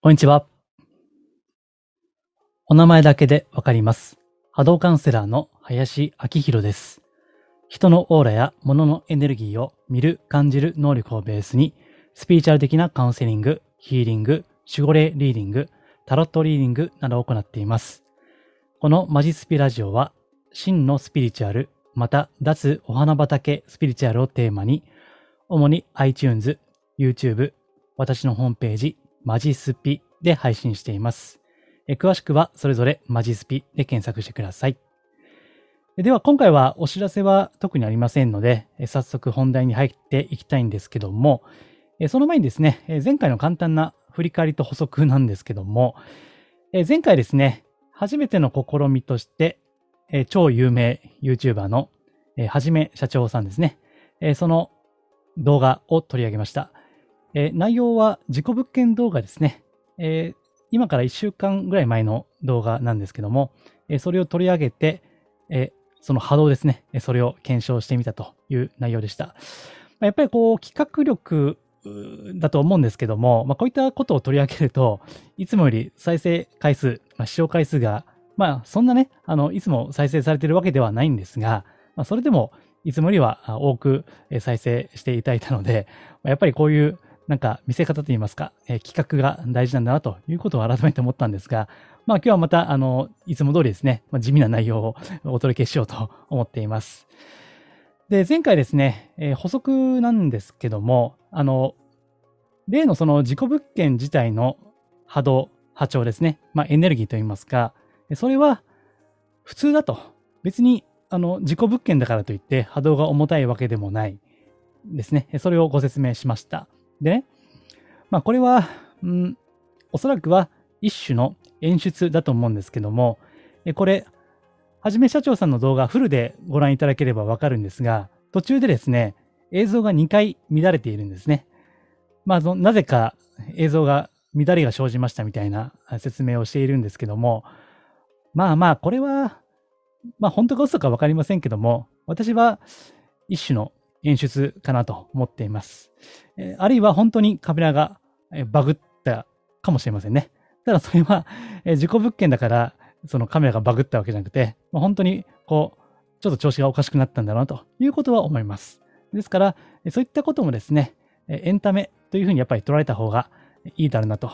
こんにちは。お名前だけでわかります。波動カウンセラーの林明宏です。人のオーラや物のエネルギーを見る、感じる能力をベースに、スピリチュアル的なカウンセリング、ヒーリング、守護霊リーディング、タロットリーディングなどを行っています。このマジスピラジオは、真のスピリチュアル、また脱お花畑スピリチュアルをテーマに、主に iTunes、YouTube、私のホームページ、マジスピで配信しています。え詳しくはそれぞれマジスピで検索してください。では今回はお知らせは特にありませんので、早速本題に入っていきたいんですけども、その前にですね、前回の簡単な振り返りと補足なんですけども、前回ですね、初めての試みとして、超有名 YouTuber の、はじめ社長さんですね、その動画を取り上げました。えー内容は自己物件動画ですね。えー今から1週間ぐらい前の動画なんですけども、えーそれを取り上げて、えその波動ですね。それを検証してみたという内容でした。まあやっぱりこう企画力だと思うんですけども、まあ、こういったことを取り上げると、いつもより再生回数、まあ、視聴回数が、まあそんなね、あの、いつも再生されているわけではないんですが、まあ、それでもいつもよりは多く再生していただいたので、やっぱりこういうなんか見せ方といいますか、えー企画が大事なんだなということを改めて思ったんですが、まあ今日はまた、あの、いつも通りですね、まあ、地味な内容をお届けしようと思っています。で、前回ですね、えー補足なんですけども、あの、例のその自己物件自体の波動、波長ですね、まあエネルギーといいますか、それは普通だと。別に、あの、自己物件だからといって波動が重たいわけでもないですね。それをご説明しました。でね、まあこれは、うん、おそらくは一種の演出だと思うんですけども、これ、はじめ社長さんの動画フルでご覧いただければわかるんですが、途中でですね、映像が2回乱れているんですね。まあ、なぜか映像が乱れが生じましたみたいな説明をしているんですけども、まあまあ、これは、まあ本当か嘘かわかりませんけども、私は一種の演出かなと思っています。えあるいは本当にカメラがバグったかもしれませんね。ただそれは、えー自己物件だから、そのカメラがバグったわけじゃなくて、まあ本当にこう、ちょっと調子がおかしくなったんだろうなということは思います。ですから、そういったこともですね、エンタメというふうにやっぱり捉えた方がいいだろうなと、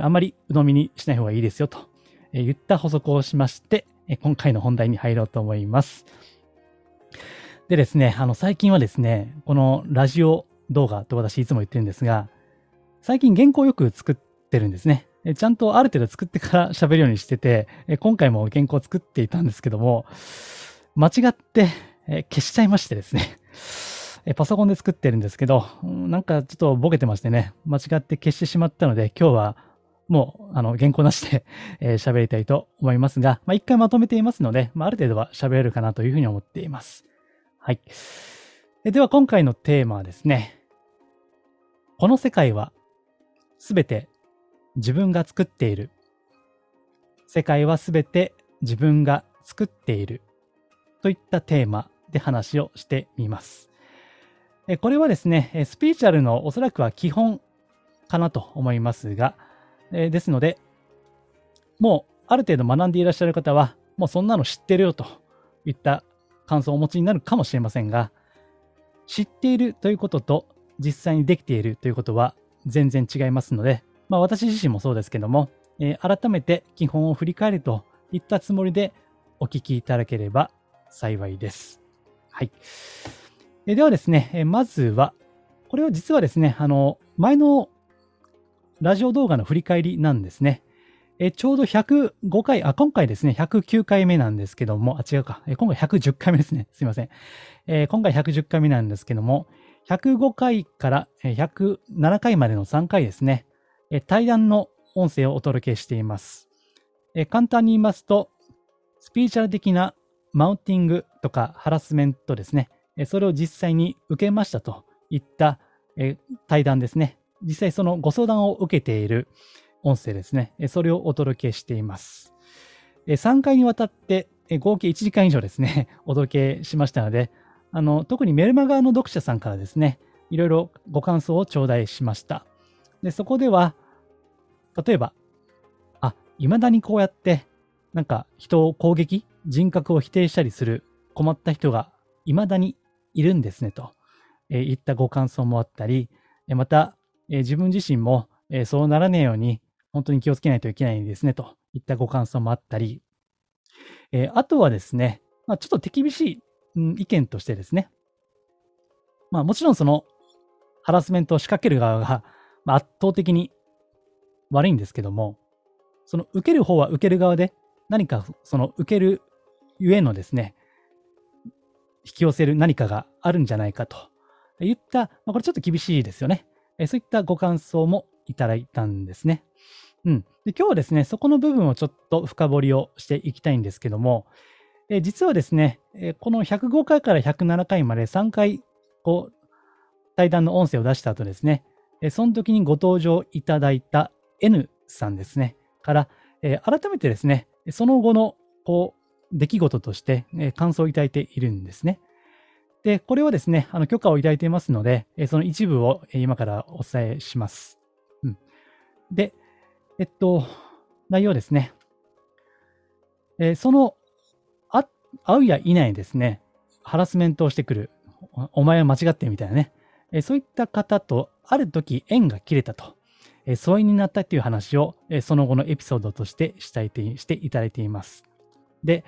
あまり鵜呑みにしない方がいいですよと、えー言った補足をしまして、今回の本題に入ろうと思います。でですね、あの最近はですね、このラジオ動画と私いつも言ってるんですが、最近原稿をよく作ってるんですね。ちゃんとある程度作ってから 喋るようにしてて、今回も原稿を作っていたんですけども、間違って消しちゃいましてですね。パソコンで作ってるんですけど、なんかちょっとボケてましてね、間違って消してしまったので、今日はもうあの原稿なしで 喋りたいと思いますが、まあ、一回まとめていますので、まあ、ある程度は喋れるかなというふうに思っています。はい。では今回のテーマはですね、この世界はすべて自分が作っている。世界はすべて自分が作っている。といったテーマで話をしてみます。これはですね、スピーチャルのおそらくは基本かなと思いますが、ですので、もうある程度学んでいらっしゃる方は、もうそんなの知ってるよといった感想をお持ちになるかもしれませんが、知っているということと実際にできているということは全然違いますので、まあ私自身もそうですけども、えー改めて基本を振り返るといったつもりでお聞きいただければ幸いです。はい。えーではですね、えーまずは、これは実はですね、あの、前のラジオ動画の振り返りなんですね。えちょうど105回、あ、今回ですね、109回目なんですけども、あ、違うか。え今回110回目ですね。すいません。えー今回110回目なんですけども、105回から107回までの3回ですね、え対談の音声をお届けしています。え簡単に言いますと、スピーチャル的なマウンティングとかハラスメントですね、えそれを実際に受けましたといったえ対談ですね。実際そのご相談を受けている音声ですね。それをお届けしています。3回にわたって合計1時間以上ですね、お届けしましたので、あの、特にメルマガの読者さんからですね、いろいろご感想を頂戴しました。で、そこでは、例えば、あ、未だにこうやって、なんか人を攻撃、人格を否定したりする困った人が未だにいるんですねと、えー、いったご感想もあったり、また、えー、自分自身も、えー、そうならねえように本当に気をつけないといけないんですねといったご感想もあったり、えー、あとはですね、まあ、ちょっと手厳しい、うん、意見としてですね、まあもちろんそのハラスメントを仕掛ける側が、まあ、圧倒的に悪いんですけども、その受ける方は受ける側で何かその受けるゆえのですね、引き寄せる何かがあるんじゃないかといった、まあ、これちょっと厳しいですよね。そういったご感想もいただいたんですね。うん。で今日はですね、そこの部分をちょっと深掘りをしていきたいんですけども、え実はですね、えこの105回から107回まで3回、こう、対談の音声を出した後ですね、えその時にご登場いただいた N さんですね、から、え改めてですね、その後の、こう、出来事として、え感想をいただいているんですね。で、これはですね、あの許可をいただいていますので、えその一部を今からお伝えします。で、えっと、内容ですね。えその、あ、会うやいないですね、ハラスメントをしてくる、お前は間違ってるみたいなね、えそういった方とある時縁が切れたと、え疎遠になったっていう話を、えその後のエピソードとしてしたいしていただいています。で、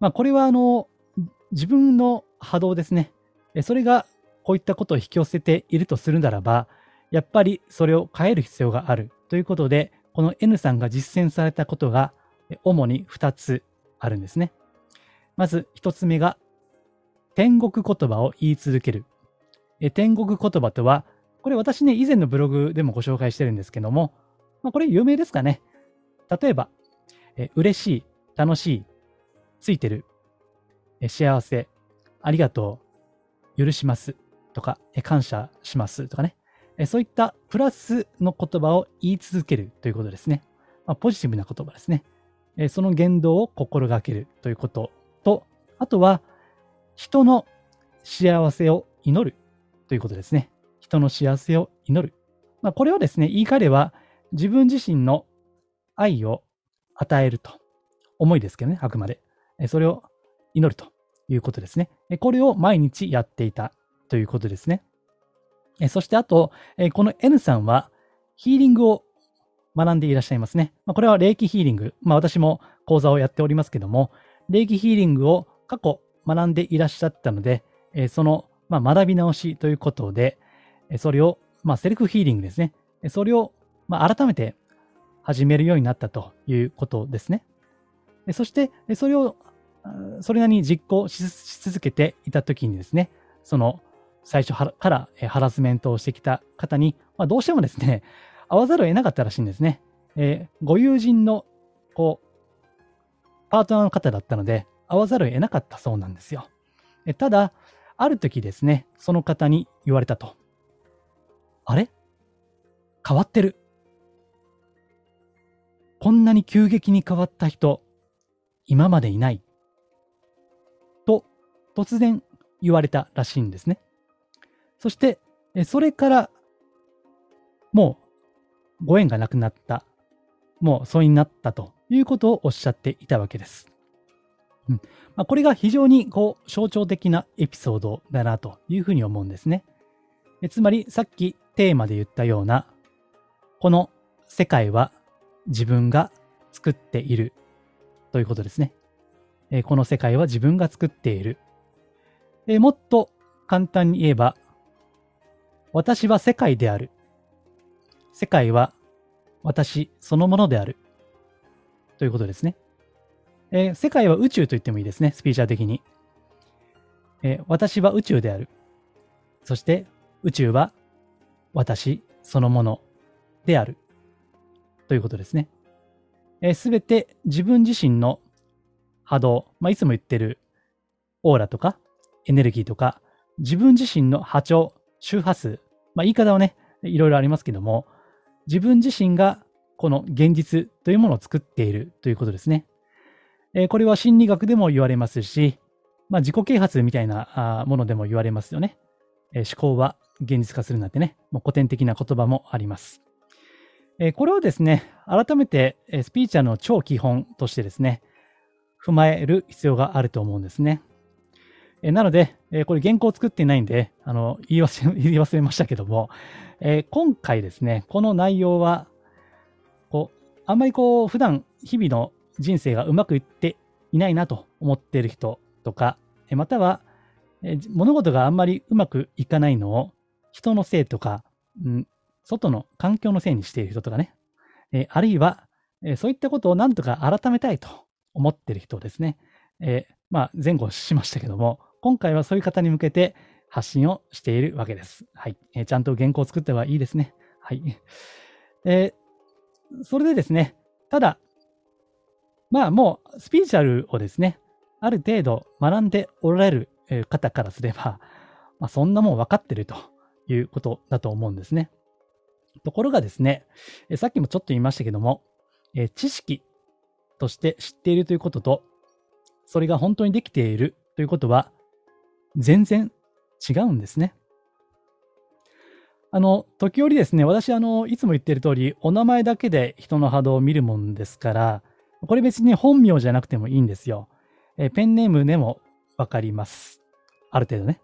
まあ、これはあの、自分の波動ですね。それがこういったことを引き寄せているとするならば、やっぱりそれを変える必要があるということで、この N さんが実践されたことが主に2つあるんですね。まず1つ目が、天国言葉を言い続ける。天国言葉とは、これ私ね、以前のブログでもご紹介してるんですけども、まあ、これ有名ですかね。例えば、え嬉しい、楽しい、ついてる、え幸せ、ありがとう、許しますとかえ、感謝しますとかね。そういったプラスの言葉を言い続けるということですね。まあ、ポジティブな言葉ですね。その言動を心がけるということと、あとは人の幸せを祈るということですね。人の幸せを祈る。まあ、これをですね、言い換えれば自分自身の愛を与えると。思いですけどね、あくまで。それを祈るということですね。これを毎日やっていたということですね。そしてあと、この N さんはヒーリングを学んでいらっしゃいますね。これは霊気ヒーリング。まあ、私も講座をやっておりますけども、霊気ヒーリングを過去学んでいらっしゃったので、その学び直しということで、それを、まあ、セルフヒーリングですね。それを、まあ改めて始めるようになったということですね。そして、それをそれなりに実行し続けていたときにですね、その最初からハラスメントをしてきた方に、まあ、どうしてもですね、会わざるを得なかったらしいんですね。えー、ご友人の、こう、パートナーの方だったので、会わざるを得なかったそうなんですよ。えただ、ある時ですね、その方に言われたと。あれ？変わってる。こんなに急激に変わった人、今までいない。と突然言われたらしいんですね。そして、それから、もうご縁がなくなった、もう疎遠になったということをおっしゃっていたわけです。うんまあ、これが非常にこう象徴的なエピソードだなというふうに思うんですね。えつまりさっきテーマで言ったような、この世界は自分が作っているということですね。えこの世界は自分が作っているえもっと簡単に言えば、私は世界である。世界は私そのものである。ということですね。えー、世界は宇宙と言ってもいいですね、スピーチャー的に。えー、私は宇宙である。そして宇宙は私そのものである。ということですね。す、え、べ、て自分自身の波動、まあ、いつも言ってるオーラとかエネルギーとか、自分自身の波長、周波数、まあ、言い方はね、いろいろありますけども、自分自身がこの現実というものを作っているということですね。えー、これは心理学でも言われますし、まあ、自己啓発みたいなものでも言われますよね。えー、思考は現実化するなんてね、もう古典的な言葉もあります。えこれをですね、改めてスピーチャーの超基本としてですね、踏まえる必要があると思うんですね。えなので、えこれ原稿作っていないんで、あの、言い忘れ、言い忘れましたけども、え今回ですね、この内容は、こう、あんまりこう、普段、日々の人生がうまくいっていないなと思っている人とか、えまたは、え物事があんまりうまくいかないのを、人のせいとか、うん、外の環境のせいにしている人とかね、えあるいは、えそういったことをなんとか改めたいと思っている人ですね。えまあ、前後しましたけども、今回はそういう方に向けて発信をしているわけです。はい。えー、ちゃんと原稿を作ってはいいですね。はい。えー、それでですね、ただ、まあもうスピーチャルをですね、ある程度学んでおられる方からすれば、まあ、そんなもん分かってるということだと思うんですね。ところがですね、さっきもちょっと言いましたけども、え知識として知っているということと、それが本当にできているということは、全然違うんですね。あの、時折ですね、私、あの、いつも言ってる通り、お名前だけで人の波動を見るもんですから、これ別に本名じゃなくてもいいんですよ。えペンネームでもわかります。ある程度ね。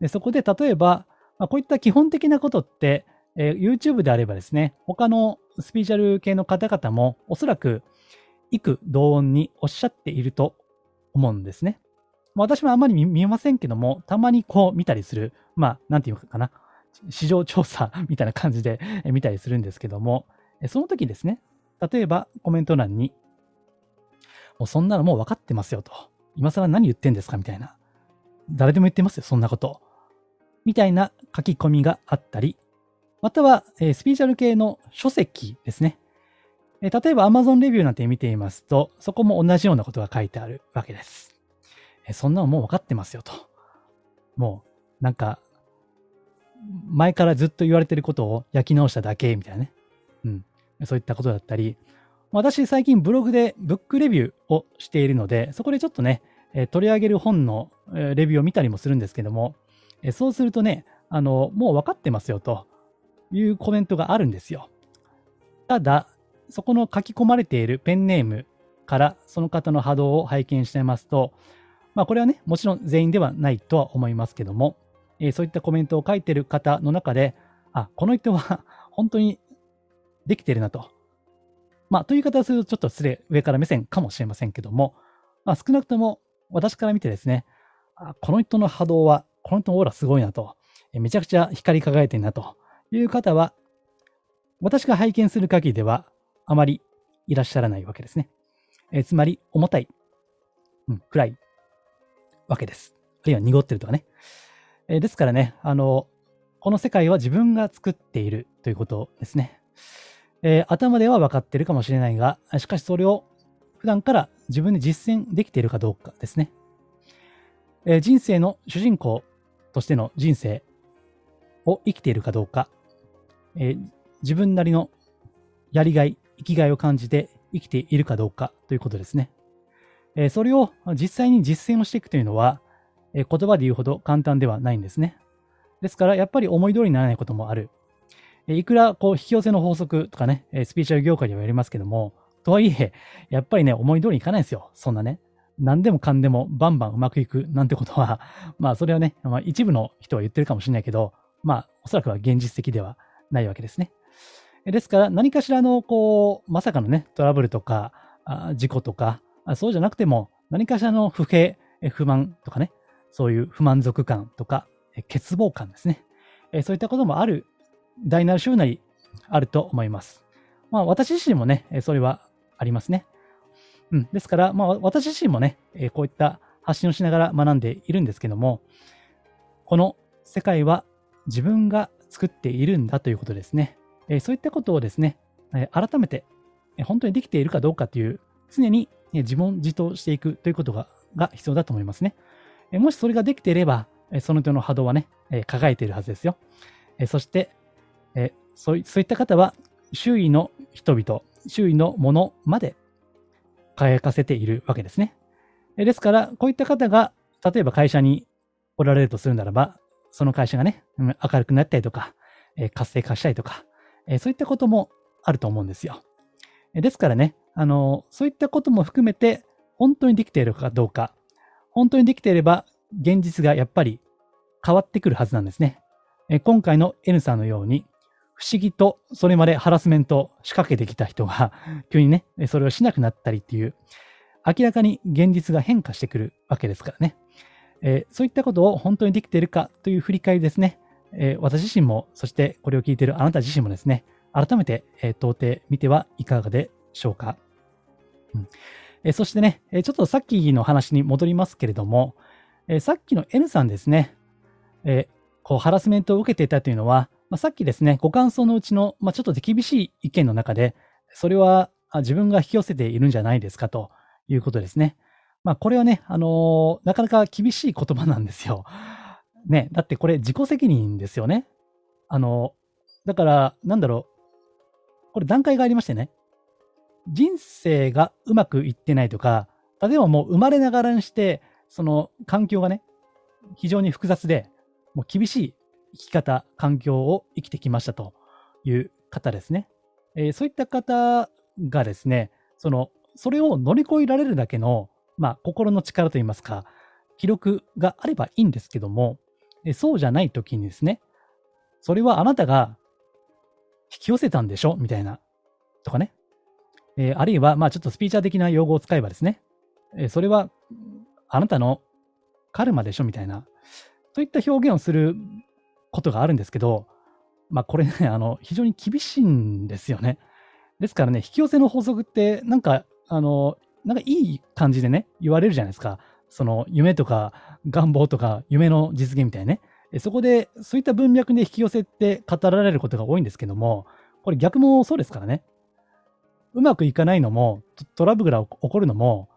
でそこで例えば、まあ、こういった基本的なことって、えー、YouTube であればですね、他のスピーチャル系の方々もおそらく幾同音におっしゃっていると思うんですね。ま私もあんまり見えませんけども、たまにこう見たりする、まあ、なんていうかな、市場調査 みたいな感じで見たりするんですけども、その時ですね、例えばコメント欄に、もうそんなのもう分かってますよと。今更何言ってんですか？みたいな。誰でも言ってますよ、そんなこと。みたいな書き込みがあったり、または、え、スピーチャル系の書籍ですね。え、例えば Amazon レビューなんて見ていますと、そこも同じようなことが書いてあるわけです。えそんなのもう分かってますよと。もう、なんか、前からずっと言われてることを焼き直しただけみたいなね。うん。そういったことだったり、私最近ブログでブックレビューをしているので、そこでちょっとね、え取り上げる本のレビューを見たりもするんですけども、えそうするとね、あの、もう分かってますよというコメントがあるんですよ。ただ、そこの書き込まれているペンネームからその方の波動を拝見してますと、まあこれはね、もちろん全員ではないとは思いますけども、えー、そういったコメントを書いてる方の中で、あ、この人は 本当にできてるなと。まあという言い方をするとちょっと失礼、上から目線かもしれませんけども、まあ少なくとも私から見てですね、あこの人の波動は、この人のオーラすごいなとえ、めちゃくちゃ光り輝いてるなという方は、私が拝見する限りではあまりいらっしゃらないわけですね。えー、つまり、重たい、うん、暗いわけです。あるいは濁ってるとかね。えー、ですからね、あの、この世界は自分が作っているということですね。えー、頭では分かってるかもしれないが、しかしそれを普段から自分で実践できているかどうかですね。えー、人生の主人公としての人生を生きているかどうか、えー、自分なりのやりがい、生きがいを感じて生きているかどうかということですね。えそれを実際に実践をしていくというのは、え言葉で言うほど簡単ではないんですね。ですから、やっぱり思い通りにならないこともある。えいくらこう引き寄せの法則とかね、えスピーチャル業界ではやりますけども、とはいえ、やっぱりね、思い通りにいかないですよ。そんなね。何でもかんでもバンバンうまくいくなんてことは、まあそれはね、まあ、一部の人は言ってるかもしれないけど、まあおそらくは現実的ではないわけですね。ですから何かしらのこう、まさかのね、トラブルとか、事故とか、そうじゃなくても、何かしらの不平、不満とかね、そういう不満足感とか、欠乏感ですね。そういったこともある、大なる週なりあると思います。まあ私自身もね、それはありますね。うん。ですから、まあ私自身もね、こういった発信をしながら学んでいるんですけども、この世界は自分が作っているんだということですね。そういったことをですね、改めて本当にできているかどうかという常に自問自答していくということがが必要だと思いますね。もしそれができていれば、その人の波動はね、輝いているはずですよ。そして、そういった方は周囲の人々、周囲のものまで輝かせているわけですね。ですから、こういった方が、例えば会社におられるとするならば、その会社がね、明るくなったりとか、活性化したりとか、そういったこともあると思うんですよ。ですからね、あの、そういったことも含めて、本当にできているかどうか、本当にできていれば、現実がやっぱり変わってくるはずなんですね。え今回の N さんのように、不思議とそれまでハラスメントを仕掛けてきた人が、急にね、それをしなくなったりっていう、明らかに現実が変化してくるわけですからね。えー、そういったことを本当にできているかという振り返りですね。えー、私自身も、そしてこれを聞いているあなた自身もですね、改めて、えー、問うてみてはいかがでしょうか。うんえ、そしてね、えちょっとさっきの話に戻りますけれども、えさっきの N さんですね、えこうハラスメントを受けていたというのは、まあ、さっきですね、ご感想のうちの、まあ、ちょっと厳しい意見の中で、それは自分が引き寄せているんじゃないですかということですね。まあ、これはね、あのー、なかなか厳しい言葉なんですよ。ね、だってこれ自己責任ですよね。あのー、だから、なんだろう。これ段階がありましてね。人生がうまくいってないとか、例えばもう生まれながらにして、その環境がね、非常に複雑で、もう厳しい生き方、環境を生きてきましたという方ですね。えー、そういった方がですね、その、それを乗り越えられるだけの、まあ、心の力といいますか、記録があればいいんですけども、えそうじゃない時にですね、それはあなたが引き寄せたんでしょみたいな、とかね。えー、あるいは、まあちょっとスピーチャー的な用語を使えばですね、えー、それはあなたのカルマでしょみたいな、といった表現をすることがあるんですけど、まあこれね、あの、非常に厳しいんですよね。ですからね、引き寄せの法則って、なんか、あの、なんかいい感じでね、言われるじゃないですか。その夢とか願望とか夢の実現みたいなね。そこで、そういった文脈で引き寄せって語られることが多いんですけども、これ逆もそうですからね。うまくいかないのも、トラブルが起こるのも、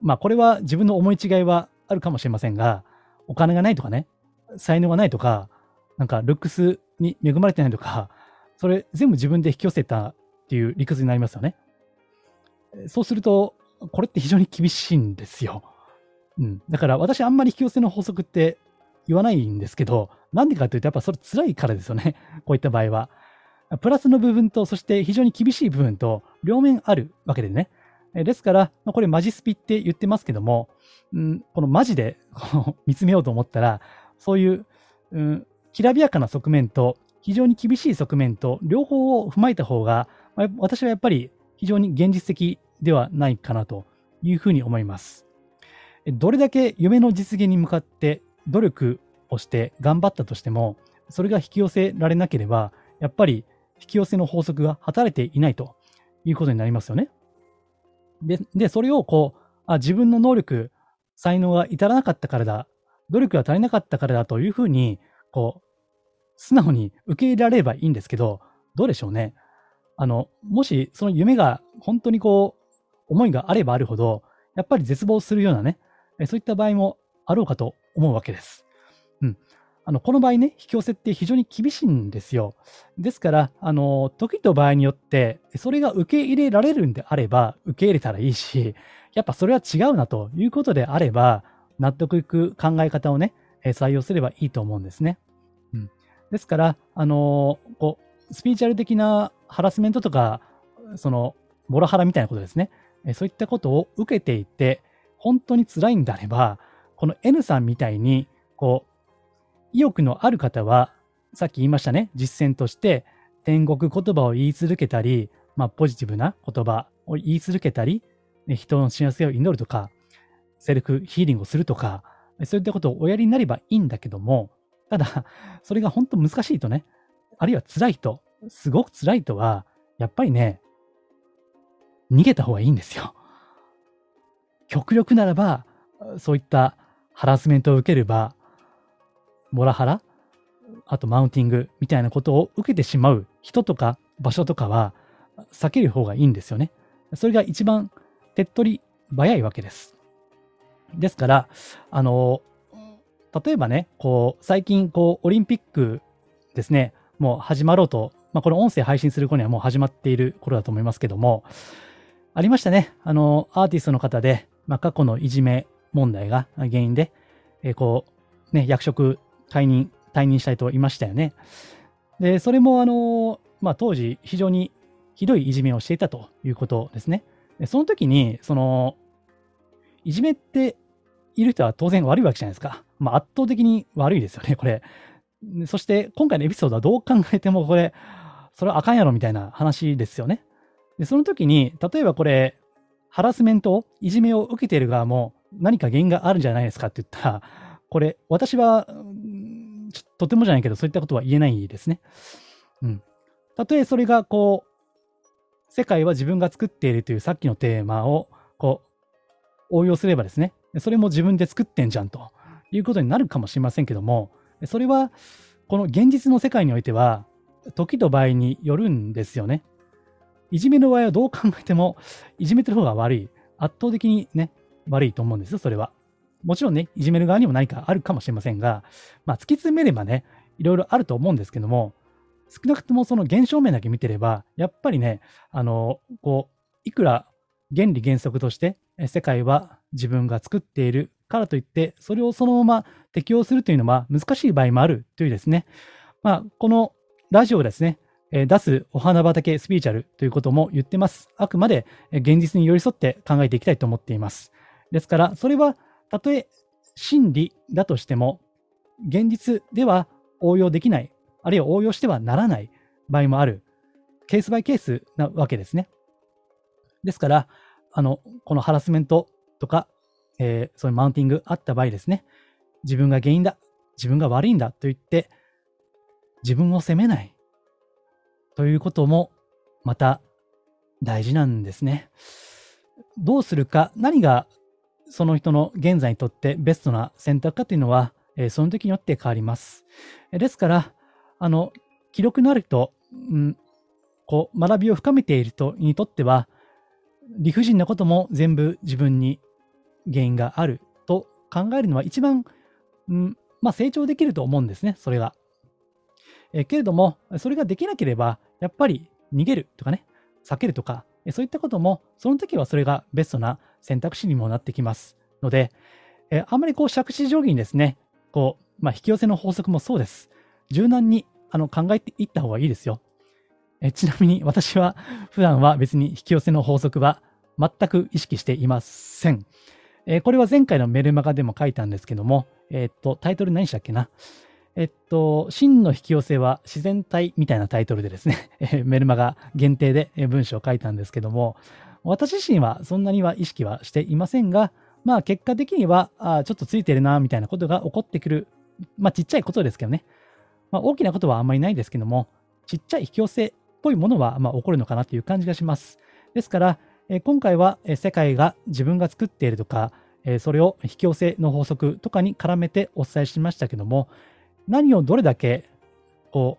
まあこれは自分の思い違いはあるかもしれませんが、お金がないとかね、才能がないとか、なんかルックスに恵まれてないとか、それ全部自分で引き寄せたっていう理屈になりますよね。そうすると、これって非常に厳しいんですよ。うん。だから私あんまり引き寄せの法則って言わないんですけど、なんでかというとやっぱそれ辛いからですよね。こういった場合は。プラスの部分と、そして非常に厳しい部分と両面あるわけでね。ですから、これマジスピって言ってますけども、うん、このマジで 見つめようと思ったら、そういう、うん、きらびやかな側面と非常に厳しい側面と両方を踏まえた方が、私はやっぱり非常に現実的ではないかなというふうに思います。どれだけ夢の実現に向かって努力をして頑張ったとしても、それが引き寄せられなければ、やっぱり引き寄せの法則が働いていないということになりますよね。で、でそれをこうあ、自分の能力、才能が至らなかったからだ、努力が足りなかったからだというふうに、こう、素直に受け入れられればいいんですけど、どうでしょうね。あの、もしその夢が本当にこう、思いがあればあるほど、やっぱり絶望するようなね、そういった場合もあろうかと思うわけです。うん。あの、この場合ね、引き寄せって非常に厳しいんですよ。ですから、あの、時と場合によって、それが受け入れられるんであれば、受け入れたらいいし、やっぱそれは違うなということであれば、納得いく考え方をね、採用すればいいと思うんですね。うん。ですから、あの、こう、スピーチャル的なハラスメントとか、その、モラハラみたいなことですね。そういったことを受けていて、本当に辛いんであれば、この N さんみたいに、こう、意欲のある方は、さっき言いましたね、実践として、天国言葉を言い続けたり、まあ、ポジティブな言葉を言い続けたり、人の幸せを祈るとか、セルフヒーリングをするとか、そういったことをおやりになればいいんだけども、ただ、それが本当難しいとね、あるいは辛い人、すごく辛い人は、やっぱりね、逃げた方がいいんですよ。極力ならば、そういったハラスメントを受ける場、モラハラ、あとマウンティングみたいなことを受けてしまう人とか場所とかは避ける方がいいんですよね。それが一番手っ取り早いわけです。ですから、あの、例えばね、こう、最近、こう、オリンピックですね、もう始まろうと、まあ、この音声配信する頃にはもう始まっている頃だと思いますけども、ありましたね。あの、アーティストの方で、まあ、過去のいじめ問題が原因で、えー、こう、ね、役職退任、退任したいと言いましたよね。で、それも、あの、まあ、当時、非常にひどいいじめをしていたということですね。でその時に、その、いじめっている人は当然悪いわけじゃないですか。まあ、圧倒的に悪いですよね、これ。そして今回のエピソードはどう考えてもこれ、それはあかんやろみたいな話ですよね。で、その時に、例えばこれ、ハラスメント、いじめを受けている側も何か原因があるんじゃないですかって言ったら、これ、私は、とてもじゃないけど、そういったことは言えないですね。うん。たとえそれが、こう、世界は自分が作っているというさっきのテーマを、こう、応用すればですね、それも自分で作ってんじゃんということになるかもしれませんけども、それは、この現実の世界においては、時と場合によるんですよね。いじめの場合はどう考えても、いじめてる方が悪い。圧倒的にね、悪いと思うんですよ、それは。もちろんね、いじめる側にも何かあるかもしれませんが、まあ、突き詰めればね、いろいろあると思うんですけども、少なくともその現象面だけ見てれば、やっぱりね、あの、こう、いくら原理原則として世界は自分が作っているからといって、それをそのまま適用するというのは難しい場合もあるというですね、まあ、このラジオですね、え出すお花畑スピーチャルということも言ってます。あくまで現実に寄り添って考えていきたいと思っています。ですから、それはたとえ真理だとしても、現実では応用できない、あるいは応用してはならない場合もある、ケースバイケースなわけですね。ですから、あの、このハラスメントとか、えー、そういうマウンティングあった場合ですね、自分が原因だ、自分が悪いんだと言って、自分を責めないということもまた大事なんですね。どうするか、何がその人の現在にとってベストな選択かというのは、えその時によって変わります。ですから、あの、記録のある人、うん、こう、学びを深めている人にとっては、理不尽なことも全部自分に原因があると考えるのは一番、うん、まあ成長できると思うんですね、それが。えけれども、それができなければ、やっぱり逃げるとかね、避けるとか、そういったことも、その時はそれがベストな選択肢にもなってきますので、えあんまりこう、借子定規にですね、こう、まあ、引き寄せの法則もそうです。柔軟にあの考えていった方がいいですよ。えちなみに私は普段は別に引き寄せの法則は全く意識していません。えこれは前回のメルマガでも書いたんですけども、えっと、タイトル何したっけな？えっと、真の引き寄せは自然体みたいなタイトルでですね、メルマガ限定で文章を書いたんですけども、私自身はそんなには意識はしていませんが、まあ結果的には、あちょっとついてるな、みたいなことが起こってくる。まあちっちゃいことですけどね。まあ大きなことはあんまりないですけども、ちっちゃい引き寄せっぽいものはまあ起こるのかなという感じがします。ですから、え今回は世界が自分が作っているとか、えそれを引き寄せの法則とかに絡めてお伝えしましたけども、何をどれだけ、こ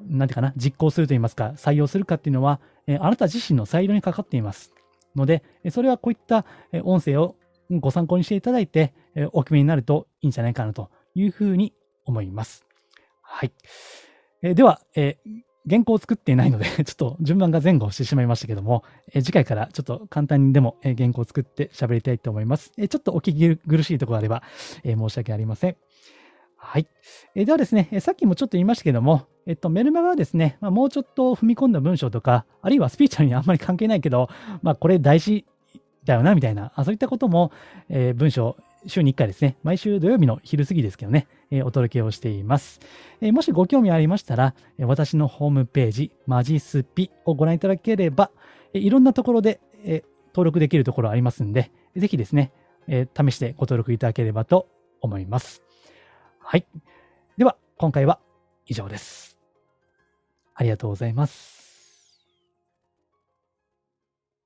う、なんていうかな、実行するといいますか、採用するかっていうのは、あなた自身の裁量にかかっています。ので、それはこういった音声をご参考にしていただいて、お決めになるといいんじゃないかなというふうに思います。はい。えでは、え原稿を作っていないので ちょっと順番が前後してしまいましたけども、え次回からちょっと簡単にでも、え原稿を作って喋りたいと思います。えちょっとお聞き苦しいところがあれば、え申し訳ありません。はい。え、ではですね、さっきもちょっと言いましたけども、えっと、メルマガはですね、まあ、もうちょっと踏み込んだ文章とか、あるいはスピーチャルにあんまり関係ないけど、まあ、これ大事だよな、みたいな、あそういったことも、えー、文章、週に1回ですね、毎週土曜日の昼過ぎですけどね、えー、お届けをしています。えー、もしご興味ありましたら、え私のホームページ、マジスピをご覧いただければ、えいろんなところで、え登録できるところありますんで、ぜひですね、え試してご登録いただければと思います。はい。では、今回は以上です。ありがとうございます。